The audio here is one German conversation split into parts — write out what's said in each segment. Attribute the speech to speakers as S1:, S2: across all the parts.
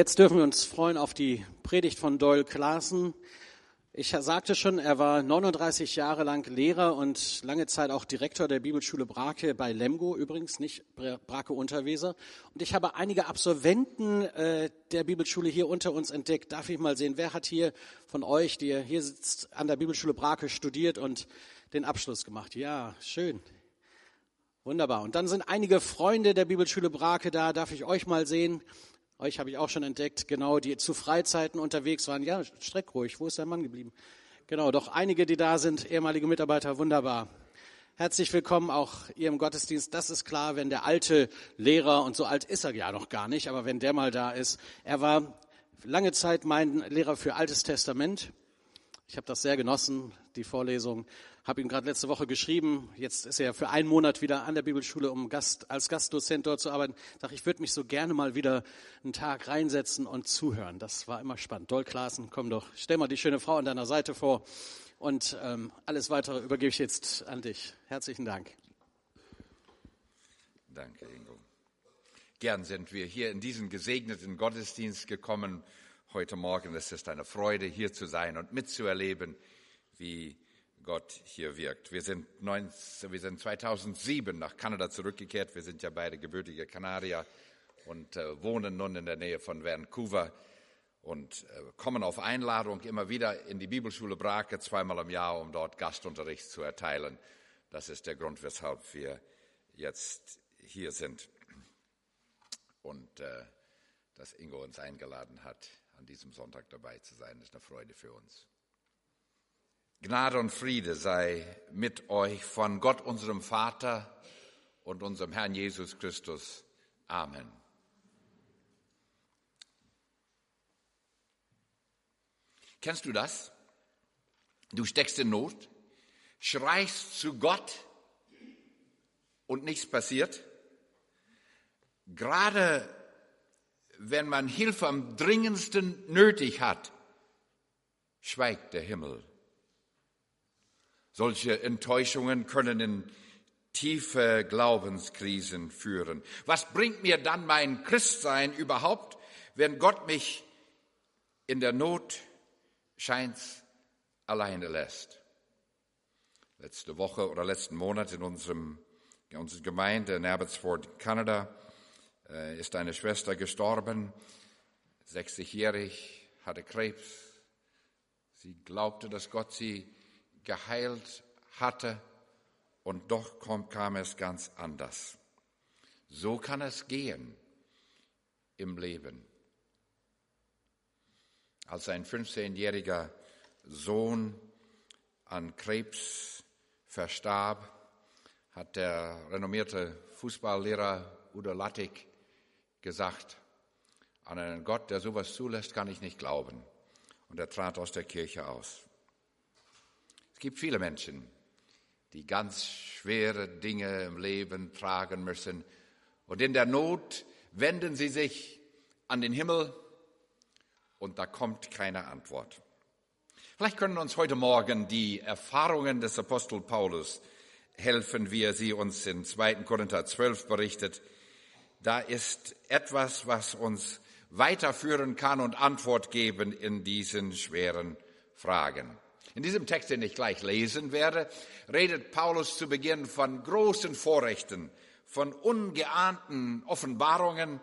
S1: Jetzt dürfen wir uns freuen auf die Predigt von Doyle Klaassen. Ich sagte schon, er war 39 Jahre lang Lehrer und lange Zeit auch Direktor der Bibelschule Brake bei Lemgo, übrigens nicht Brake Unterweser. Und ich habe einige Absolventen äh, der Bibelschule hier unter uns entdeckt. Darf ich mal sehen, wer hat hier von euch, die hier sitzt, an der Bibelschule Brake studiert und den Abschluss gemacht? Ja, schön. Wunderbar. Und dann sind einige Freunde der Bibelschule Brake da. Darf ich euch mal sehen? Euch habe ich auch schon entdeckt, genau, die zu Freizeiten unterwegs waren. Ja, streck ruhig, wo ist der Mann geblieben? Genau, doch einige, die da sind, ehemalige Mitarbeiter, wunderbar. Herzlich willkommen auch ihr im Gottesdienst. Das ist klar, wenn der alte Lehrer, und so alt ist er ja noch gar nicht, aber wenn der mal da ist, er war lange Zeit mein Lehrer für Altes Testament. Ich habe das sehr genossen, die Vorlesung habe ihm gerade letzte Woche geschrieben. Jetzt ist er für einen Monat wieder an der Bibelschule, um Gast, als Gastdozent dort zu arbeiten. Ich sage, ich würde mich so gerne mal wieder einen Tag reinsetzen und zuhören. Das war immer spannend. Doll Klaassen, komm doch, stell mal die schöne Frau an deiner Seite vor. Und ähm, alles weitere übergebe ich jetzt an dich. Herzlichen Dank.
S2: Danke, Ingo. Gern sind wir hier in diesen gesegneten Gottesdienst gekommen heute Morgen. Es ist eine Freude, hier zu sein und mitzuerleben, wie Gott hier wirkt. Wir sind, 19, wir sind 2007 nach Kanada zurückgekehrt. Wir sind ja beide gebürtige Kanadier und äh, wohnen nun in der Nähe von Vancouver und äh, kommen auf Einladung immer wieder in die Bibelschule Brake zweimal im Jahr, um dort Gastunterricht zu erteilen. Das ist der Grund, weshalb wir jetzt hier sind und äh, dass Ingo uns eingeladen hat, an diesem Sonntag dabei zu sein, ist eine Freude für uns. Gnade und Friede sei mit euch von Gott, unserem Vater und unserem Herrn Jesus Christus. Amen. Kennst du das? Du steckst in Not, schreist zu Gott und nichts passiert. Gerade wenn man Hilfe am dringendsten nötig hat, schweigt der Himmel solche Enttäuschungen können in tiefe Glaubenskrisen führen. Was bringt mir dann mein Christsein überhaupt, wenn Gott mich in der Not scheint's alleine lässt? Letzte Woche oder letzten Monat in unserem, in unserer Gemeinde in Abbotsford, Kanada, äh, ist eine Schwester gestorben, 60-jährig, hatte Krebs. Sie glaubte, dass Gott sie geheilt hatte und doch kam es ganz anders. So kann es gehen im Leben. Als ein 15-jähriger Sohn an Krebs verstarb, hat der renommierte Fußballlehrer Udo Lattig gesagt, an einen Gott, der sowas zulässt, kann ich nicht glauben. Und er trat aus der Kirche aus. Es gibt viele Menschen, die ganz schwere Dinge im Leben tragen müssen. Und in der Not wenden sie sich an den Himmel und da kommt keine Antwort. Vielleicht können uns heute Morgen die Erfahrungen des Apostel Paulus helfen, wie er sie uns in 2. Korinther 12 berichtet. Da ist etwas, was uns weiterführen kann und Antwort geben in diesen schweren Fragen. In diesem Text, den ich gleich lesen werde, redet Paulus zu Beginn von großen Vorrechten, von ungeahnten Offenbarungen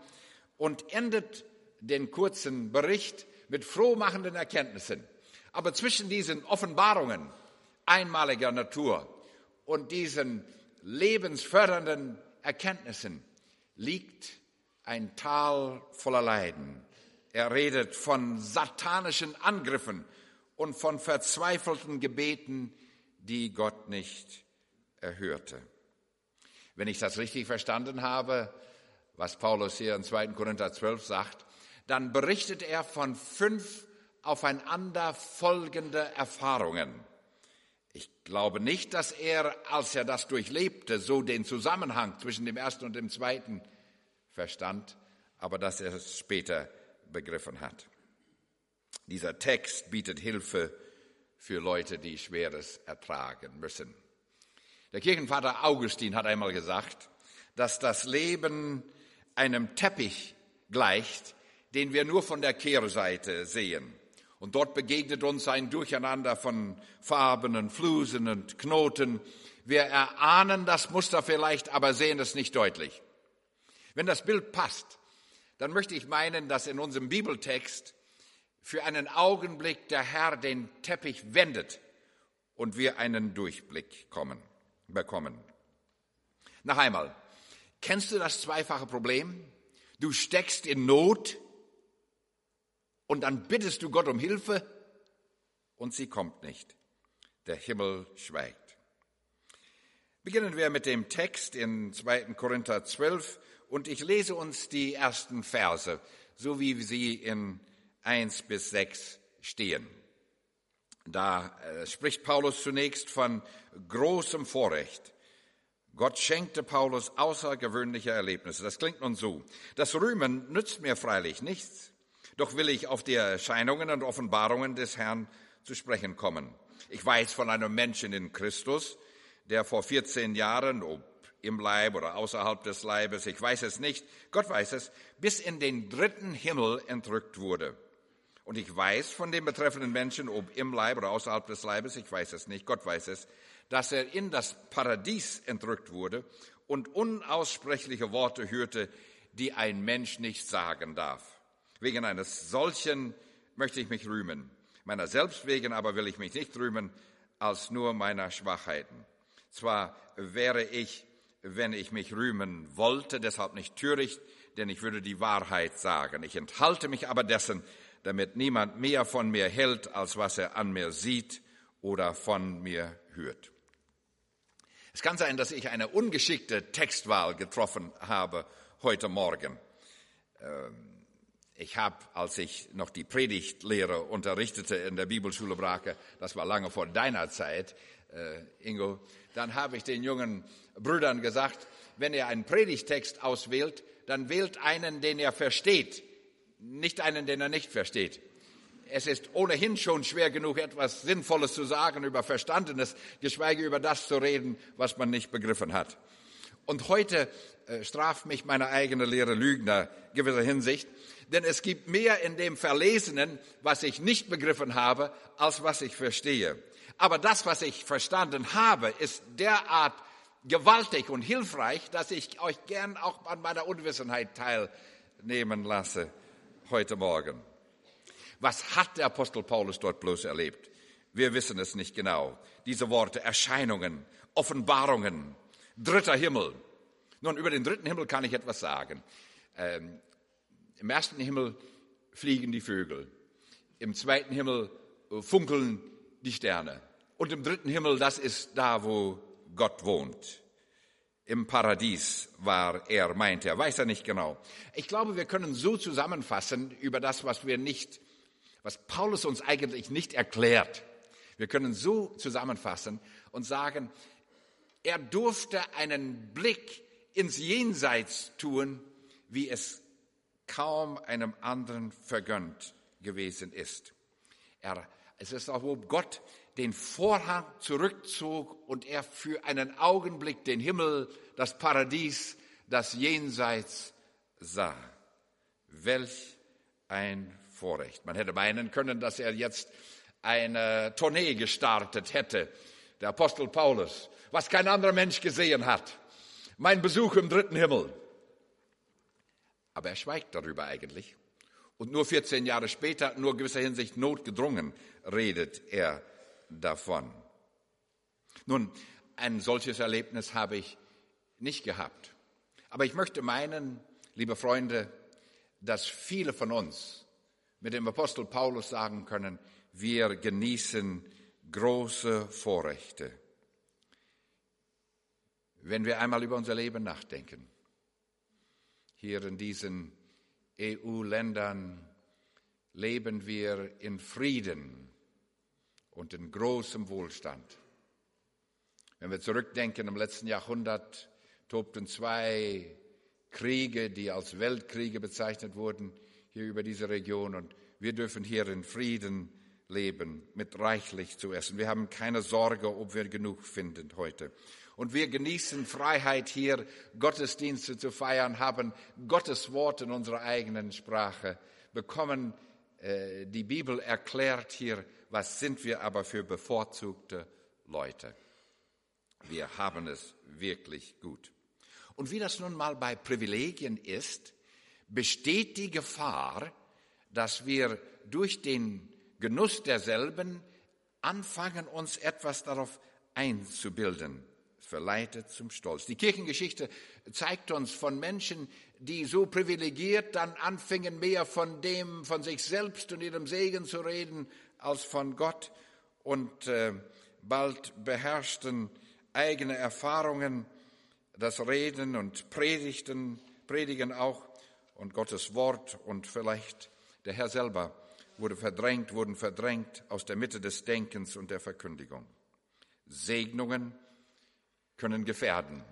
S2: und endet den kurzen Bericht mit frohmachenden Erkenntnissen. Aber zwischen diesen Offenbarungen einmaliger Natur und diesen lebensfördernden Erkenntnissen liegt ein Tal voller Leiden. Er redet von satanischen Angriffen und von verzweifelten Gebeten, die Gott nicht erhörte. Wenn ich das richtig verstanden habe, was Paulus hier in 2. Korinther 12 sagt, dann berichtet er von fünf aufeinander folgende Erfahrungen. Ich glaube nicht, dass er, als er das durchlebte, so den Zusammenhang zwischen dem ersten und dem zweiten verstand, aber dass er es später begriffen hat. Dieser Text bietet Hilfe für Leute, die Schweres ertragen müssen. Der Kirchenvater Augustin hat einmal gesagt, dass das Leben einem Teppich gleicht, den wir nur von der Kehrseite sehen. Und dort begegnet uns ein Durcheinander von Farben und Flusen und Knoten. Wir erahnen das Muster vielleicht, aber sehen es nicht deutlich. Wenn das Bild passt, dann möchte ich meinen, dass in unserem Bibeltext für einen Augenblick der Herr den Teppich wendet und wir einen Durchblick kommen, bekommen. Noch einmal, kennst du das zweifache Problem? Du steckst in Not und dann bittest du Gott um Hilfe und sie kommt nicht. Der Himmel schweigt. Beginnen wir mit dem Text in 2. Korinther 12 und ich lese uns die ersten Verse, so wie sie in 1 bis 6 stehen. Da äh, spricht Paulus zunächst von großem Vorrecht. Gott schenkte Paulus außergewöhnliche Erlebnisse. Das klingt nun so. Das Rühmen nützt mir freilich nichts. Doch will ich auf die Erscheinungen und Offenbarungen des Herrn zu sprechen kommen. Ich weiß von einem Menschen in Christus, der vor 14 Jahren, ob im Leib oder außerhalb des Leibes, ich weiß es nicht, Gott weiß es, bis in den dritten Himmel entrückt wurde. Und ich weiß von dem betreffenden Menschen, ob im Leib oder außerhalb des Leibes, ich weiß es nicht, Gott weiß es, dass er in das Paradies entrückt wurde und unaussprechliche Worte hörte, die ein Mensch nicht sagen darf. Wegen eines solchen möchte ich mich rühmen. Meiner selbst wegen aber will ich mich nicht rühmen, als nur meiner Schwachheiten. Zwar wäre ich, wenn ich mich rühmen wollte, deshalb nicht töricht, denn ich würde die Wahrheit sagen. Ich enthalte mich aber dessen, damit niemand mehr von mir hält, als was er an mir sieht oder von mir hört. Es kann sein, dass ich eine ungeschickte Textwahl getroffen habe heute Morgen. Ähm, ich habe, als ich noch die Predigtlehre unterrichtete in der Bibelschule Brake, das war lange vor deiner Zeit, äh, Ingo, dann habe ich den jungen Brüdern gesagt, wenn ihr einen Predigtext auswählt, dann wählt einen, den er versteht, nicht einen, den er nicht versteht. Es ist ohnehin schon schwer genug, etwas Sinnvolles zu sagen über Verstandenes, geschweige über das zu reden, was man nicht begriffen hat. Und heute äh, straft mich meine eigene Lehre Lügner gewisser Hinsicht, denn es gibt mehr in dem Verlesenen, was ich nicht begriffen habe, als was ich verstehe. Aber das, was ich verstanden habe, ist derart gewaltig und hilfreich, dass ich euch gern auch an meiner Unwissenheit teilnehmen lasse heute Morgen. Was hat der Apostel Paulus dort bloß erlebt? Wir wissen es nicht genau. Diese Worte, Erscheinungen, Offenbarungen, dritter Himmel. Nun, über den dritten Himmel kann ich etwas sagen. Ähm, im ersten Himmel fliegen die Vögel. Im zweiten Himmel äh, funkeln die Sterne. Und im dritten Himmel, das ist da, wo Gott wohnt. Im Paradies war er, meint er, weiß er nicht genau. Ich glaube, wir können so zusammenfassen über das, was wir nicht, was Paulus uns eigentlich nicht erklärt. Wir können so zusammenfassen und sagen, er durfte einen Blick ins Jenseits tun, wie es kaum einem anderen vergönnt gewesen ist. Er, es ist auch, wo Gott den Vorhang zurückzog und er für einen Augenblick den Himmel, das Paradies, das Jenseits sah. Welch ein Vorrecht. Man hätte meinen können, dass er jetzt eine Tournee gestartet hätte, der Apostel Paulus, was kein anderer Mensch gesehen hat. Mein Besuch im dritten Himmel. Aber er schweigt darüber eigentlich. Und nur 14 Jahre später, nur gewisser Hinsicht notgedrungen, redet er davon. Nun, ein solches Erlebnis habe ich nicht gehabt. Aber ich möchte meinen, liebe Freunde, dass viele von uns mit dem Apostel Paulus sagen können, wir genießen große Vorrechte. Wenn wir einmal über unser Leben nachdenken, hier in diesen EU-Ländern leben wir in Frieden und in großem Wohlstand. Wenn wir zurückdenken, im letzten Jahrhundert tobten zwei Kriege, die als Weltkriege bezeichnet wurden, hier über diese Region. Und wir dürfen hier in Frieden leben, mit reichlich zu essen. Wir haben keine Sorge, ob wir genug finden heute. Und wir genießen Freiheit hier, Gottesdienste zu feiern, haben Gottes Wort in unserer eigenen Sprache bekommen äh, die Bibel erklärt hier, was sind wir aber für bevorzugte Leute. Wir haben es wirklich gut. Und wie das nun mal bei Privilegien ist, besteht die Gefahr, dass wir durch den Genuss derselben anfangen, uns etwas darauf einzubilden. Es verleitet zum Stolz. Die Kirchengeschichte zeigt uns von Menschen, die so privilegiert dann anfingen, mehr von dem, von sich selbst und ihrem Segen zu reden, als von Gott und äh, bald beherrschten eigene Erfahrungen das Reden und Predigten, Predigen auch und Gottes Wort und vielleicht der Herr selber wurde verdrängt, wurden verdrängt aus der Mitte des Denkens und der Verkündigung. Segnungen können gefährden.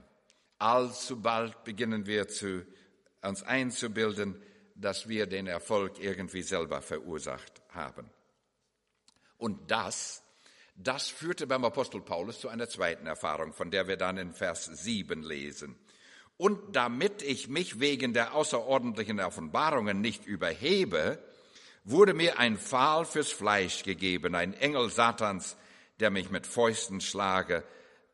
S2: Allzu bald beginnen wir zu, uns einzubilden, dass wir den Erfolg irgendwie selber verursacht haben. Und das, das führte beim Apostel Paulus zu einer zweiten Erfahrung, von der wir dann in Vers 7 lesen. Und damit ich mich wegen der außerordentlichen Offenbarungen nicht überhebe, wurde mir ein Pfahl fürs Fleisch gegeben, ein Engel Satans, der mich mit Fäusten schlage,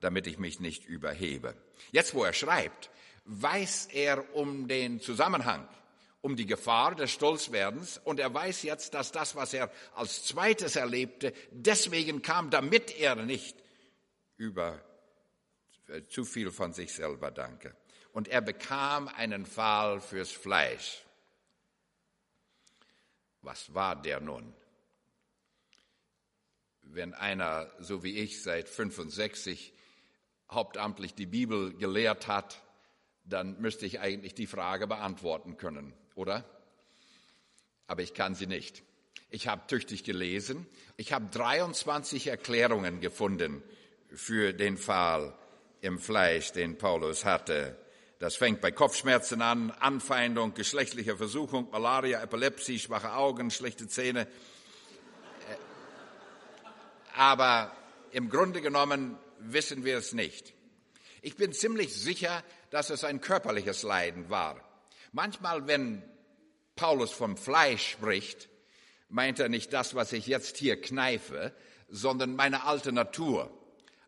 S2: damit ich mich nicht überhebe. Jetzt, wo er schreibt, weiß er um den Zusammenhang, um die Gefahr des Stolzwerdens und er weiß jetzt, dass das, was er als zweites erlebte, deswegen kam, damit er nicht über äh, zu viel von sich selber danke. Und er bekam einen Pfahl fürs Fleisch. Was war der nun? Wenn einer, so wie ich, seit 65 hauptamtlich die Bibel gelehrt hat, dann müsste ich eigentlich die Frage beantworten können, oder? Aber ich kann sie nicht. Ich habe tüchtig gelesen. Ich habe 23 Erklärungen gefunden für den Fall im Fleisch, den Paulus hatte. Das fängt bei Kopfschmerzen an, Anfeindung, geschlechtlicher Versuchung, Malaria, Epilepsie, schwache Augen, schlechte Zähne. Äh, aber im Grunde genommen wissen wir es nicht. Ich bin ziemlich sicher, dass es ein körperliches Leiden war. Manchmal, wenn Paulus vom Fleisch spricht, meint er nicht das, was ich jetzt hier kneife, sondern meine alte Natur.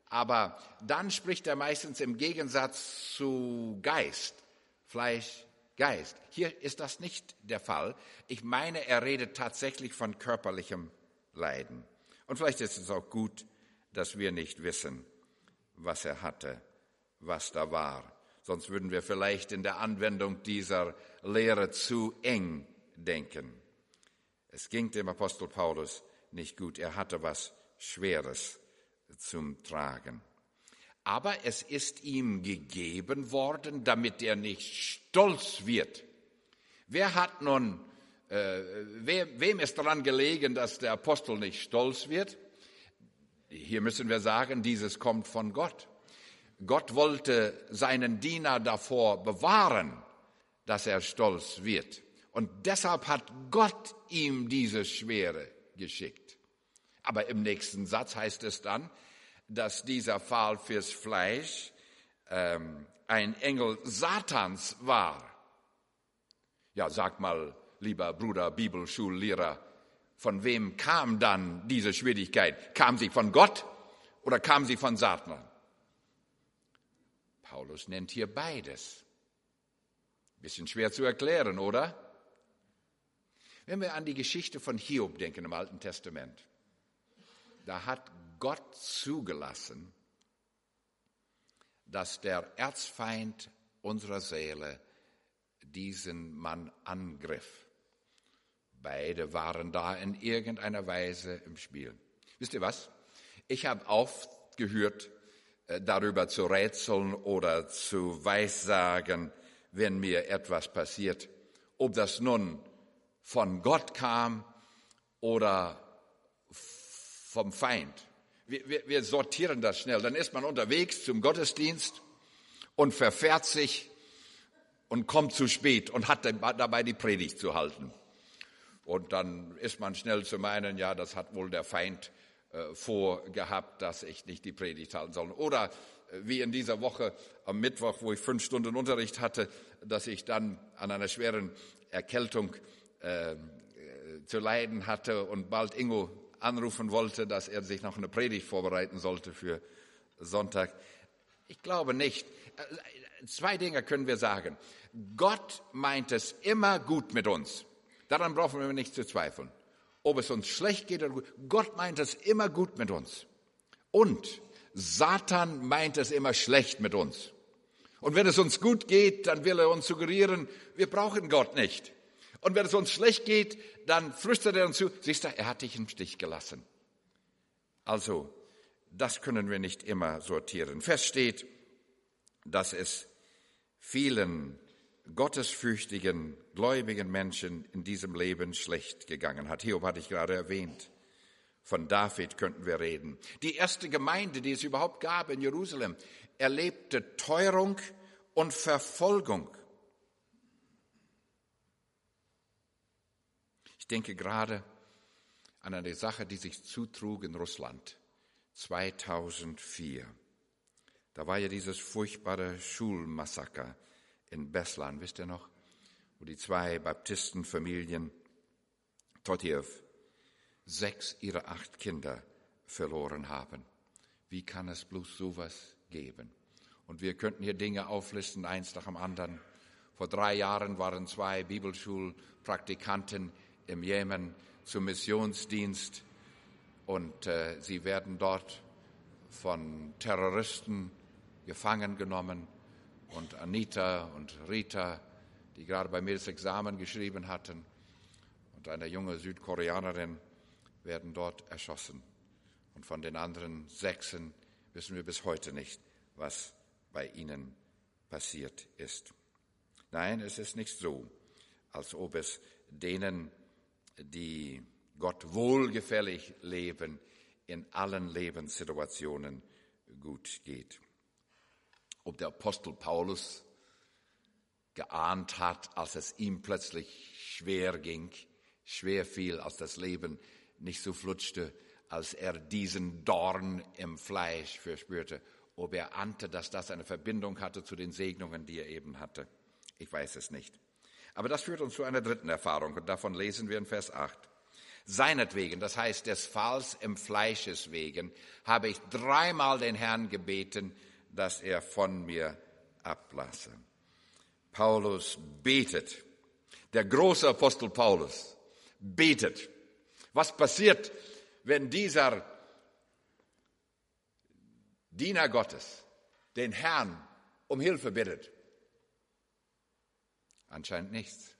S2: Aber dann spricht er meistens im Gegensatz zu Geist, Fleisch, Geist. Hier ist das nicht der Fall. Ich meine, er redet tatsächlich von körperlichem Leiden. Und vielleicht ist es auch gut, dass wir nicht wissen, was er hatte, was da war. Sonst würden wir vielleicht in der Anwendung dieser Lehre zu eng denken. Es ging dem Apostel Paulus nicht gut. Er hatte was Schweres zum Tragen. Aber es ist ihm gegeben worden, damit er nicht stolz wird. Wer hat nun, äh, wem, wem ist daran gelegen, dass der Apostel nicht stolz wird? Hier müssen wir sagen, dieses kommt von Gott. Gott wollte seinen Diener davor bewahren, dass er stolz wird. Und deshalb hat Gott ihm diese Schwere geschickt. Aber im nächsten Satz heißt es dann, dass dieser Pfahl fürs Fleisch ähm, ein Engel Satans war. Ja, sag mal, lieber Bruder Bibelschullehrer, von wem kam dann diese Schwierigkeit? Kam sie von Gott oder kam sie von Satan? Paulus nennt hier beides. Bisschen schwer zu erklären, oder? Wenn wir an die Geschichte von Hiob denken im Alten Testament, da hat Gott zugelassen, dass der Erzfeind unserer Seele diesen Mann angriff. Beide waren da in irgendeiner Weise im Spiel. Wisst ihr was? Ich habe aufgehört, darüber zu rätseln oder zu weissagen, wenn mir etwas passiert, ob das nun von Gott kam oder vom Feind wir, wir, wir sortieren das schnell. Dann ist man unterwegs zum Gottesdienst und verfährt sich und kommt zu spät und hat dabei die Predigt zu halten. Und dann ist man schnell zu meinen, ja, das hat wohl der Feind äh, vorgehabt, dass ich nicht die Predigt halten soll. Oder äh, wie in dieser Woche am Mittwoch, wo ich fünf Stunden Unterricht hatte, dass ich dann an einer schweren Erkältung äh, zu leiden hatte und bald Ingo anrufen wollte, dass er sich noch eine Predigt vorbereiten sollte für Sonntag. Ich glaube nicht. Äh, zwei Dinge können wir sagen. Gott meint es immer gut mit uns. Daran brauchen wir nicht zu zweifeln. Ob es uns schlecht geht oder gut. Gott meint es immer gut mit uns. Und Satan meint es immer schlecht mit uns. Und wenn es uns gut geht, dann will er uns suggerieren, wir brauchen Gott nicht. Und wenn es uns schlecht geht, dann flüstert er uns zu, siehst du, er hat dich im Stich gelassen. Also, das können wir nicht immer sortieren. Fest steht, dass es vielen gottesfürchtigen, gläubigen Menschen in diesem Leben schlecht gegangen hat. Hiob hatte ich gerade erwähnt. Von David könnten wir reden. Die erste Gemeinde, die es überhaupt gab in Jerusalem, erlebte Teuerung und Verfolgung. Ich denke gerade an eine Sache, die sich zutrug in Russland 2004. Da war ja dieses furchtbare Schulmassaker in Beslan, wisst ihr noch, wo die zwei Baptistenfamilien Totjew sechs ihrer acht Kinder verloren haben. Wie kann es bloß sowas geben? Und wir könnten hier Dinge auflisten, eins nach dem anderen. Vor drei Jahren waren zwei Bibelschulpraktikanten im Jemen zum Missionsdienst und äh, sie werden dort von Terroristen gefangen genommen. Und Anita und Rita, die gerade bei mir das Examen geschrieben hatten, und eine junge Südkoreanerin werden dort erschossen. Und von den anderen Sechsen wissen wir bis heute nicht, was bei ihnen passiert ist. Nein, es ist nicht so, als ob es denen, die Gott wohlgefällig leben, in allen Lebenssituationen gut geht. Ob der Apostel Paulus geahnt hat, als es ihm plötzlich schwer ging, schwer fiel, als das Leben nicht so flutschte, als er diesen Dorn im Fleisch verspürte, ob er ahnte, dass das eine Verbindung hatte zu den Segnungen, die er eben hatte. Ich weiß es nicht. Aber das führt uns zu einer dritten Erfahrung und davon lesen wir in Vers 8. Seinetwegen, das heißt des Falls im Fleisches wegen, habe ich dreimal den Herrn gebeten, dass er von mir ablasse. Paulus betet. Der große Apostel Paulus betet. Was passiert, wenn dieser Diener Gottes den Herrn um Hilfe bittet? Anscheinend nichts.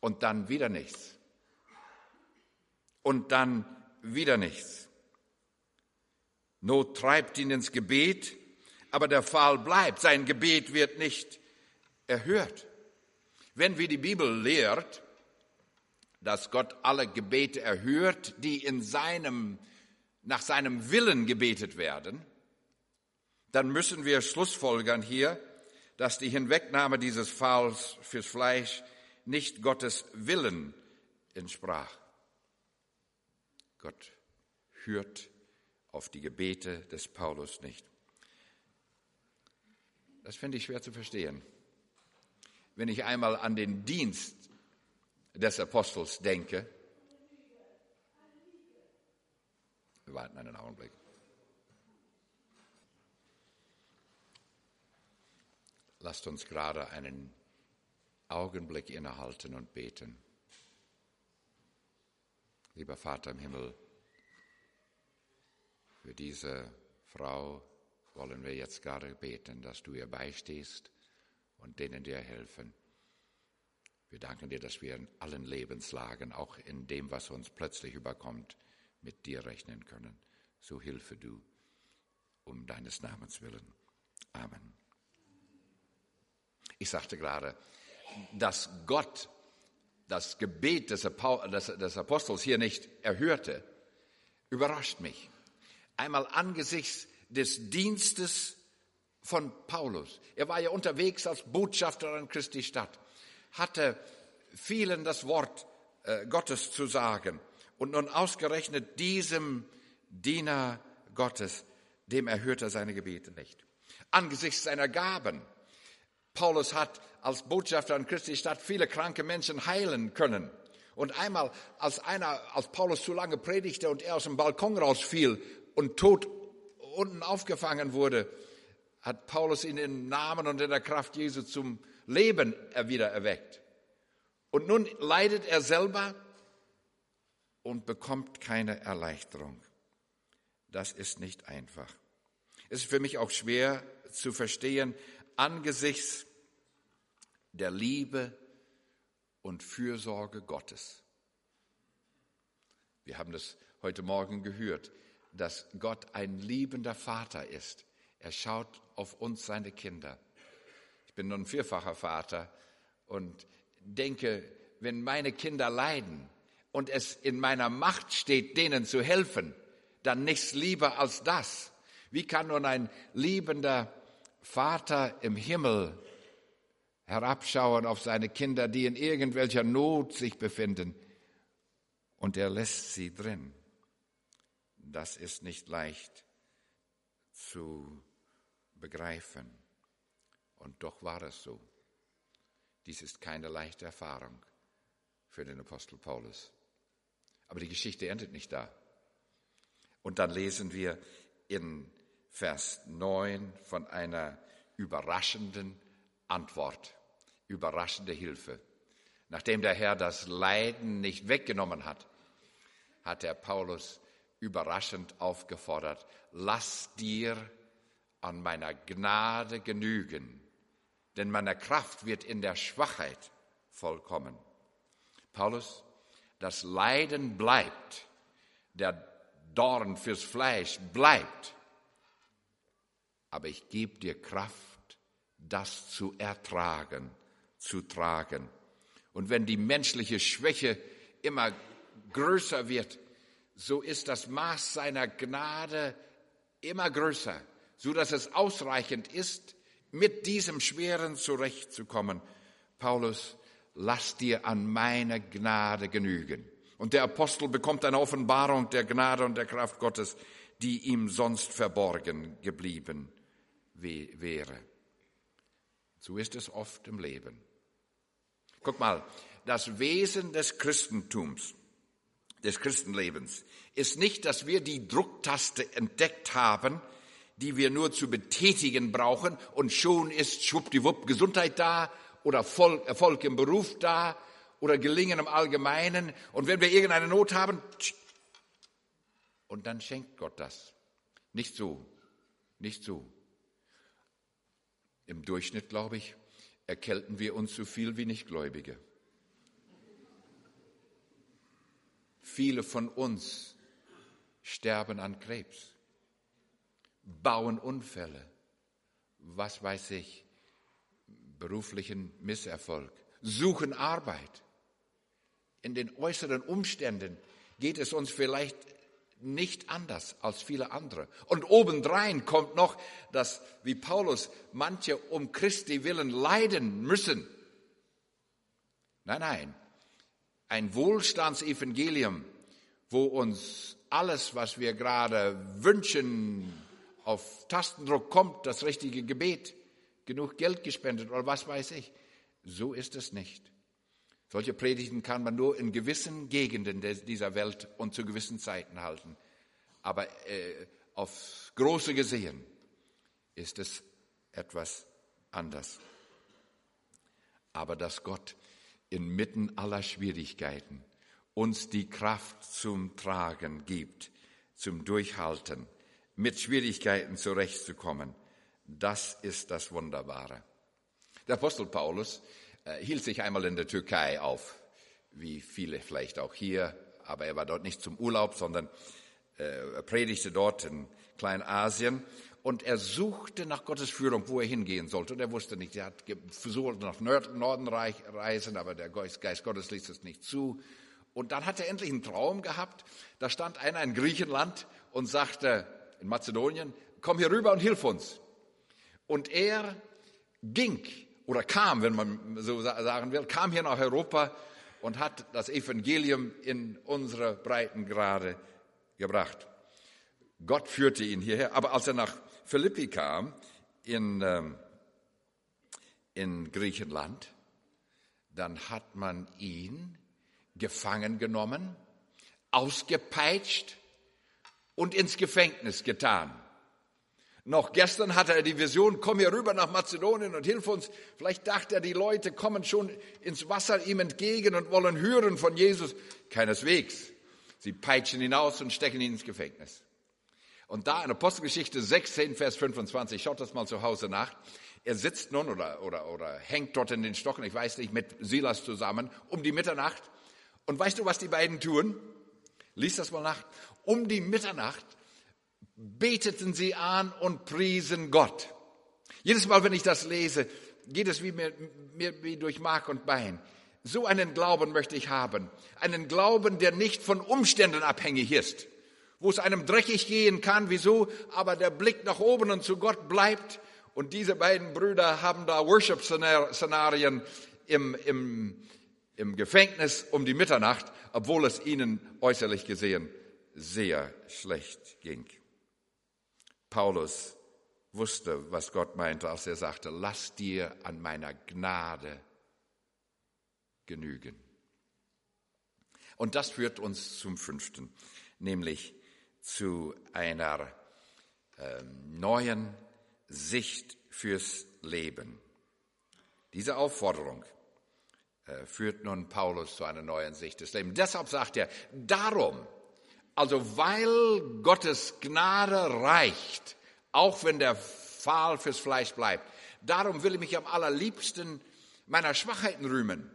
S2: Und dann wieder nichts. Und dann wieder nichts. Not treibt ihn ins Gebet, aber der Fall bleibt. Sein Gebet wird nicht erhört. Wenn wir die Bibel lehrt, dass Gott alle Gebete erhört, die in seinem, nach seinem Willen gebetet werden, dann müssen wir schlussfolgern hier, dass die Hinwegnahme dieses Falls fürs Fleisch nicht Gottes Willen entsprach. Gott hört auf die Gebete des Paulus nicht. Das finde ich schwer zu verstehen. Wenn ich einmal an den Dienst des Apostels denke, wir warten einen Augenblick. Lasst uns gerade einen Augenblick innehalten und beten. Lieber Vater im Himmel, für diese Frau wollen wir jetzt gerade beten, dass du ihr beistehst und denen dir helfen. Wir danken dir, dass wir in allen Lebenslagen, auch in dem, was uns plötzlich überkommt, mit dir rechnen können. So hilfe du um deines Namens willen. Amen. Ich sagte gerade, dass Gott das Gebet des Apostels hier nicht erhörte, überrascht mich. Einmal angesichts des Dienstes von Paulus. Er war ja unterwegs als Botschafter an Christi Stadt hatte vielen das Wort äh, Gottes zu sagen. Und nun ausgerechnet diesem Diener Gottes, dem erhört er seine Gebete nicht. Angesichts seiner Gaben. Paulus hat als Botschafter an Christi Stadt viele kranke Menschen heilen können. Und einmal, als einer, als Paulus zu lange predigte und er aus dem Balkon rausfiel und tot unten aufgefangen wurde, hat Paulus ihn im Namen und in der Kraft Jesu zum Leben wieder erweckt. Und nun leidet er selber und bekommt keine Erleichterung. Das ist nicht einfach. Es ist für mich auch schwer zu verstehen angesichts der Liebe und Fürsorge Gottes. Wir haben das heute Morgen gehört, dass Gott ein liebender Vater ist. Er schaut auf uns, seine Kinder. Ich bin nun vierfacher Vater und denke, wenn meine Kinder leiden und es in meiner Macht steht, denen zu helfen, dann nichts lieber als das. Wie kann nun ein liebender Vater im Himmel herabschauen auf seine Kinder, die in irgendwelcher Not sich befinden, und er lässt sie drin? Das ist nicht leicht zu begreifen. Und doch war es so. Dies ist keine leichte Erfahrung für den Apostel Paulus. Aber die Geschichte endet nicht da. Und dann lesen wir in Vers 9 von einer überraschenden Antwort, überraschende Hilfe. Nachdem der Herr das Leiden nicht weggenommen hat, hat der Paulus überraschend aufgefordert, lass dir an meiner Gnade genügen, denn meine Kraft wird in der Schwachheit vollkommen. Paulus, das Leiden bleibt, der Dorn fürs Fleisch bleibt, aber ich gebe dir Kraft, das zu ertragen, zu tragen. Und wenn die menschliche Schwäche immer größer wird, so ist das Maß seiner Gnade immer größer, so dass es ausreichend ist, mit diesem Schweren zurechtzukommen. Paulus, lass dir an meine Gnade genügen. Und der Apostel bekommt eine Offenbarung der Gnade und der Kraft Gottes, die ihm sonst verborgen geblieben wäre. So ist es oft im Leben. Guck mal, das Wesen des Christentums des Christenlebens ist nicht, dass wir die Drucktaste entdeckt haben, die wir nur zu betätigen brauchen und schon ist schwuppdiwupp Gesundheit da oder Erfolg im Beruf da oder Gelingen im Allgemeinen und wenn wir irgendeine Not haben, und dann schenkt Gott das. Nicht so, nicht so. Im Durchschnitt, glaube ich, erkälten wir uns so viel wie Nichtgläubige. Viele von uns sterben an Krebs, bauen Unfälle, was weiß ich, beruflichen Misserfolg, suchen Arbeit. In den äußeren Umständen geht es uns vielleicht nicht anders als viele andere. Und obendrein kommt noch, dass, wie Paulus, manche um Christi willen leiden müssen. Nein, nein, ein Wohlstandsevangelium, wo uns alles, was wir gerade wünschen, auf Tastendruck kommt, das richtige Gebet, genug Geld gespendet oder was weiß ich. So ist es nicht. Solche Predigten kann man nur in gewissen Gegenden dieser Welt und zu gewissen Zeiten halten. Aber äh, aufs Große gesehen ist es etwas anders. Aber dass Gott inmitten aller Schwierigkeiten uns die Kraft zum Tragen gibt, zum Durchhalten, mit Schwierigkeiten zurechtzukommen, das ist das Wunderbare. Der Apostel Paulus äh, hielt sich einmal in der Türkei auf, wie viele vielleicht auch hier, aber er war dort nicht zum Urlaub, sondern äh, predigte dort in Kleinasien und er suchte nach Gottes Führung, wo er hingehen sollte. Und er wusste nicht, er hat versucht nach Norden reisen, aber der Geist Gottes ließ es nicht zu. Und dann hat er endlich einen Traum gehabt. Da stand einer in Griechenland und sagte in Mazedonien, komm hier rüber und hilf uns. Und er ging oder kam, wenn man so sagen will, kam hier nach Europa und hat das Evangelium in unsere Breitengrade gebracht. Gott führte ihn hierher, aber als er nach Philippi kam, in, ähm, in Griechenland, dann hat man ihn gefangen genommen, ausgepeitscht und ins Gefängnis getan. Noch gestern hatte er die Vision, komm hier rüber nach Mazedonien und hilf uns. Vielleicht dachte er, die Leute kommen schon ins Wasser ihm entgegen und wollen hören von Jesus. Keineswegs. Sie peitschen ihn aus und stecken ihn ins Gefängnis. Und da in Apostelgeschichte 16, Vers 25, schaut das mal zu Hause nach. Er sitzt nun oder, oder, oder hängt dort in den Stocken, ich weiß nicht, mit Silas zusammen, um die Mitternacht. Und weißt du, was die beiden tun? Lies das mal nach. Um die Mitternacht beteten sie an und priesen Gott. Jedes Mal, wenn ich das lese, geht es wie mir, mir wie durch Mark und Bein. So einen Glauben möchte ich haben. Einen Glauben, der nicht von Umständen abhängig ist. Wo es einem dreckig gehen kann, wieso? Aber der Blick nach oben und zu Gott bleibt. Und diese beiden Brüder haben da Worship-Szenarien im, im, im Gefängnis um die Mitternacht, obwohl es ihnen äußerlich gesehen sehr schlecht ging. Paulus wusste, was Gott meinte, als er sagte, lass dir an meiner Gnade genügen. Und das führt uns zum fünften, nämlich zu einer äh, neuen Sicht fürs Leben. Diese Aufforderung äh, führt nun Paulus zu einer neuen Sicht des Lebens. Deshalb sagt er, darum, also weil Gottes Gnade reicht, auch wenn der Pfahl fürs Fleisch bleibt, darum will ich mich am allerliebsten meiner Schwachheiten rühmen,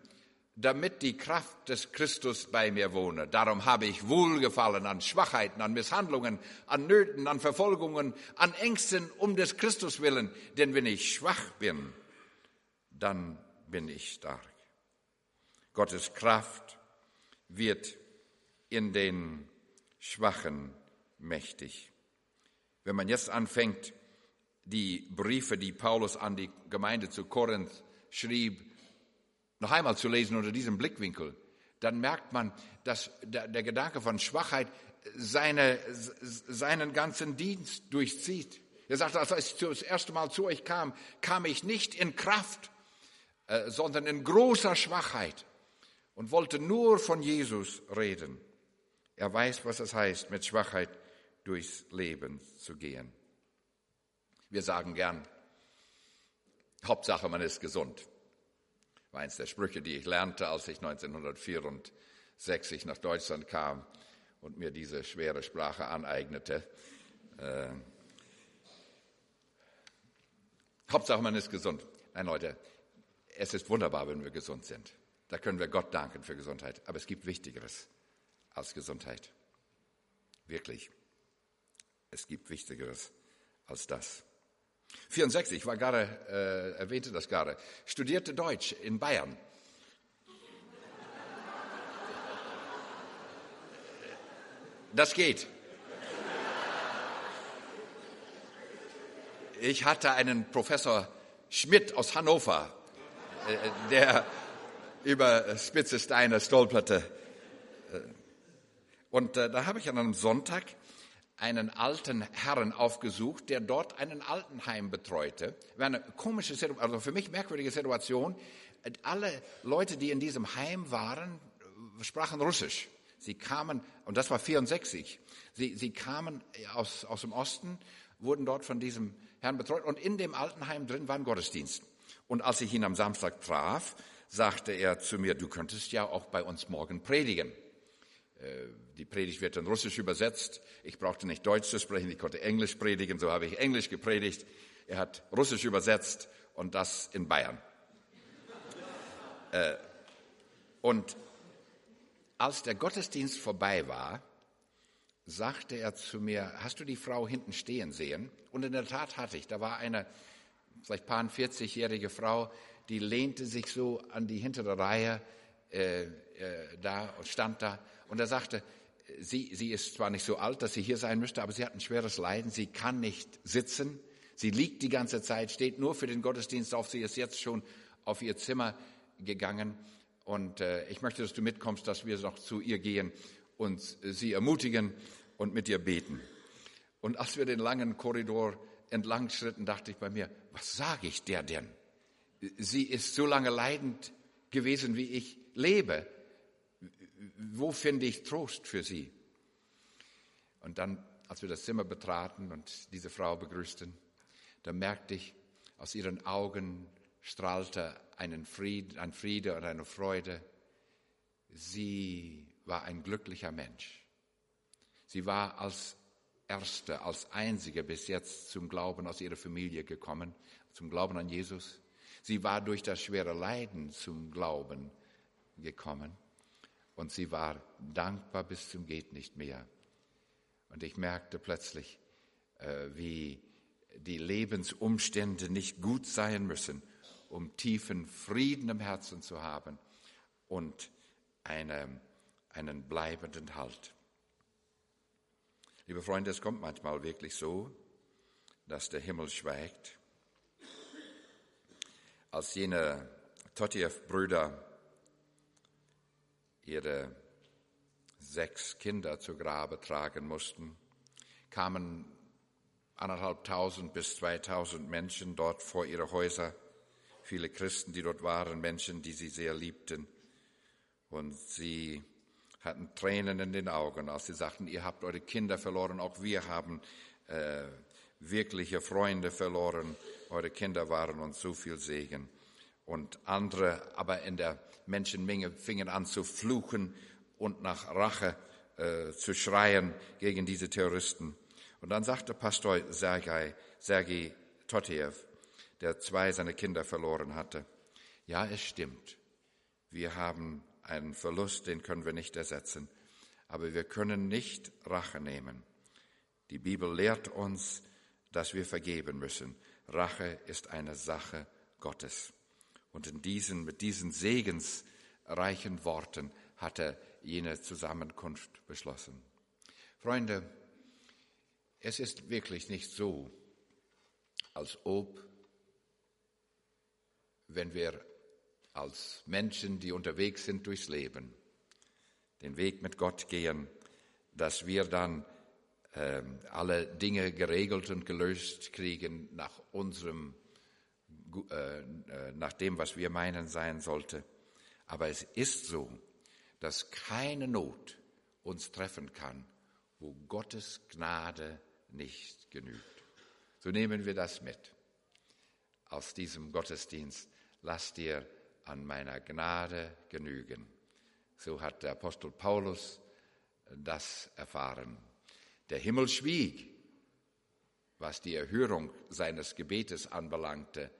S2: damit die Kraft des Christus bei mir wohne. Darum habe ich Wohlgefallen an Schwachheiten, an Misshandlungen, an Nöten, an Verfolgungen, an Ängsten um des Christus willen. Denn wenn ich schwach bin, dann bin ich stark. Gottes Kraft wird in den Schwachen mächtig. Wenn man jetzt anfängt, die Briefe, die Paulus an die Gemeinde zu Korinth schrieb, noch einmal zu lesen unter diesem Blickwinkel, dann merkt man, dass der, Gedanke von Schwachheit seine, seinen ganzen Dienst durchzieht. Er sagt, als ich das erste Mal zu euch kam, kam ich nicht in Kraft, äh, sondern in großer Schwachheit und wollte nur von Jesus reden. Er weiß, was es heißt, mit Schwachheit durchs Leben zu gehen. Wir sagen gern, Hauptsache, man ist gesund. War eins der Sprüche, die ich lernte, als ich 1964 nach Deutschland kam und mir diese schwere Sprache aneignete. Äh, Hauptsache, man ist gesund. Nein, Leute, es ist wunderbar, wenn wir gesund sind. Da können wir Gott danken für Gesundheit. Aber es gibt Wichtigeres als Gesundheit. Wirklich. Es gibt Wichtigeres als das. 64, ich war gerade, äh, erwähnte das gerade, studierte Deutsch in Bayern. Das geht. Ich hatte einen Professor Schmidt aus Hannover, äh, der über spitze Steine stolperte. Und äh, da habe ich an einem Sonntag einen alten Herrn aufgesucht, der dort einen Altenheim betreute. War eine komische also für mich merkwürdige Situation. Alle Leute, die in diesem Heim waren, sprachen Russisch. Sie kamen, und das war 64, sie, sie kamen aus, aus dem Osten, wurden dort von diesem Herrn betreut und in dem Altenheim drin war ein Gottesdienst. Und als ich ihn am Samstag traf, sagte er zu mir, du könntest ja auch bei uns morgen predigen. Äh, die Predigt wird in Russisch übersetzt. Ich brauchte nicht Deutsch zu sprechen, ich konnte Englisch predigen, so habe ich Englisch gepredigt. Er hat Russisch übersetzt und das in Bayern. Äh, und als der Gottesdienst vorbei war, sagte er zu mir, hast du die Frau hinten stehen sehen? Und in der Tat hatte ich. Da war eine vielleicht paar 40-jährige Frau, die lehnte sich so an die hintere Reihe äh, äh, da und stand da und er sagte, sie, sie ist zwar nicht so alt, dass sie hier sein müsste, aber sie hat ein schweres Leiden. Sie kann nicht sitzen. Sie liegt die ganze Zeit, steht nur für den Gottesdienst auf. Sie ist jetzt schon auf ihr Zimmer gegangen. Und äh, ich möchte, dass du mitkommst, dass wir noch zu ihr gehen und sie ermutigen und mit ihr beten. Und als wir den langen Korridor entlang schritten, dachte ich bei mir, was sage ich der denn? sie ist so lange leidend gewesen, wie ich lebe. Wo finde ich Trost für sie? Und dann, als wir das Zimmer betraten und diese Frau begrüßten, da merkte ich, aus ihren Augen strahlte einen Fried, ein Friede und eine Freude. Sie war ein glücklicher Mensch. Sie war als Erste, als Einzige bis jetzt zum Glauben aus ihrer Familie gekommen, zum Glauben an Jesus. Sie war durch das schwere Leiden zum Glauben gekommen und sie war dankbar bis zum geht nicht mehr. Und ich merkte plötzlich, äh, wie die Lebensumstände nicht gut sein müssen, um tiefen Frieden im Herzen zu haben und eine, einen bleibenden Halt. Liebe Freunde, es kommt manchmal wirklich so, dass der Himmel schweigt. Als jene Totiev-Brüder ihre sechs Kinder zu Grabe tragen mussten, kamen anderthalbtausend bis zweitausend Menschen dort vor ihre Häuser, viele Christen, die dort waren, Menschen, die sie sehr liebten. Und sie hatten Tränen in den Augen, als sie sagten, ihr habt eure Kinder verloren, auch wir haben äh, wirkliche Freunde verloren, eure Kinder waren uns so viel Segen. Und andere, aber in der Menschenmenge fingen an zu fluchen und nach Rache äh, zu schreien gegen diese Terroristen. Und dann sagte Pastor Sergei, Sergei Totiev, der zwei seiner Kinder verloren hatte, ja, es stimmt, wir haben einen Verlust, den können wir nicht ersetzen, aber wir können nicht Rache nehmen. Die Bibel lehrt uns, dass wir vergeben müssen. Rache ist eine Sache Gottes. Und in diesen, mit diesen segensreichen Worten hat er jene Zusammenkunft beschlossen. Freunde, es ist wirklich nicht so, als ob, wenn wir als Menschen, die unterwegs sind durchs Leben, den Weg mit Gott gehen, dass wir dann äh, alle Dinge geregelt und gelöst kriegen nach unserem, nach dem, was wir meinen sein sollte. Aber es ist so, dass keine Not uns treffen kann, wo Gottes Gnade nicht genügt. So nehmen wir das mit aus diesem Gottesdienst. Lass dir an meiner Gnade genügen. So hat der Apostel Paulus das erfahren. Der Himmel schwieg, was die Erhörung seines Gebetes anbelangte.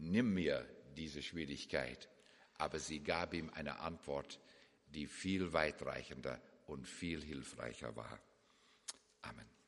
S2: Nimm mir diese Schwierigkeit. Aber sie gab ihm eine Antwort, die viel weitreichender und viel hilfreicher war. Amen.